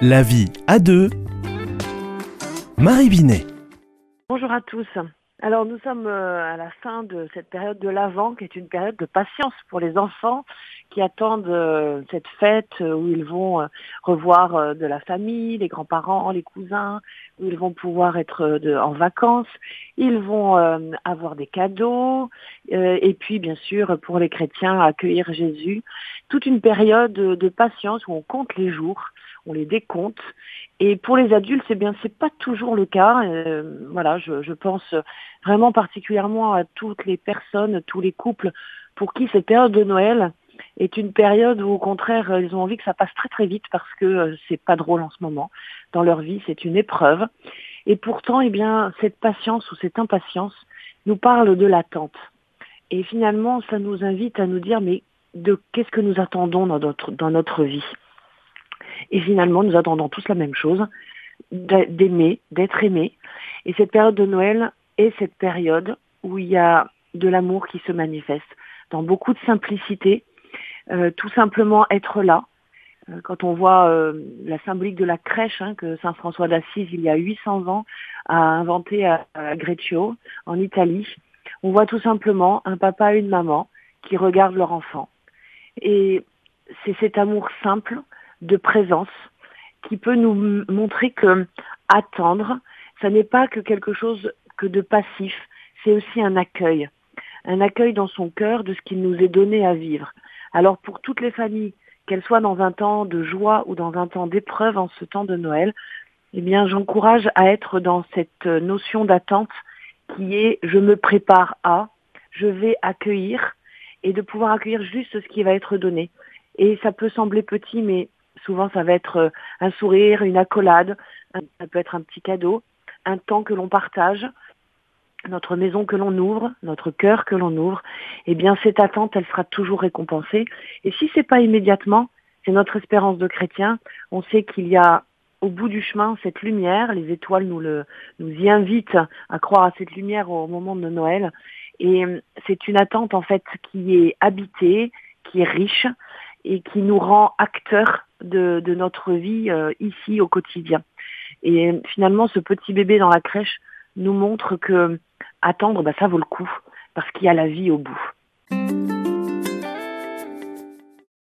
La vie à deux. Marie Binet. Bonjour à tous. Alors nous sommes euh, à la fin de cette période de l'Avent qui est une période de patience pour les enfants qui attendent euh, cette fête où ils vont euh, revoir de la famille, les grands-parents, les cousins, où ils vont pouvoir être en vacances, ils vont avoir des cadeaux et puis bien sûr pour les chrétiens accueillir Jésus. Toute une période de patience où on compte les jours on les décompte. Et pour les adultes, c'est bien, c'est pas toujours le cas. Euh, voilà, je, pense vraiment particulièrement à toutes les personnes, tous les couples pour qui cette période de Noël est une période où, au contraire, ils ont envie que ça passe très très vite parce que euh, c'est pas drôle en ce moment. Dans leur vie, c'est une épreuve. Et pourtant, eh bien, cette patience ou cette impatience nous parle de l'attente. Et finalement, ça nous invite à nous dire, mais de qu'est-ce que nous attendons dans notre, dans notre vie? Et finalement, nous attendons tous la même chose, d'aimer, d'être aimé. Et cette période de Noël est cette période où il y a de l'amour qui se manifeste dans beaucoup de simplicité, euh, tout simplement être là. Euh, quand on voit euh, la symbolique de la crèche hein, que Saint François d'Assise, il y a 800 ans, a inventé à, à Greccio, en Italie, on voit tout simplement un papa et une maman qui regardent leur enfant. Et c'est cet amour simple de présence qui peut nous montrer que attendre, ça n'est pas que quelque chose que de passif, c'est aussi un accueil, un accueil dans son cœur de ce qu'il nous est donné à vivre. Alors pour toutes les familles, qu'elles soient dans un temps de joie ou dans un temps d'épreuve en ce temps de Noël, eh bien j'encourage à être dans cette notion d'attente qui est je me prépare à, je vais accueillir et de pouvoir accueillir juste ce qui va être donné. Et ça peut sembler petit, mais Souvent, ça va être euh, un sourire, une accolade, ça peut être un petit cadeau, un temps que l'on partage, notre maison que l'on ouvre, notre cœur que l'on ouvre. Eh bien, cette attente, elle sera toujours récompensée. Et si c'est pas immédiatement, c'est notre espérance de chrétien. On sait qu'il y a au bout du chemin cette lumière. Les étoiles nous, le, nous y invitent à croire à cette lumière au moment de Noël. Et c'est une attente en fait qui est habitée, qui est riche et qui nous rend acteurs de, notre vie euh, ici au quotidien. Et finalement, ce petit bébé dans la crèche nous montre que attendre, bah, ça vaut le coup, parce qu'il y a la vie au bout.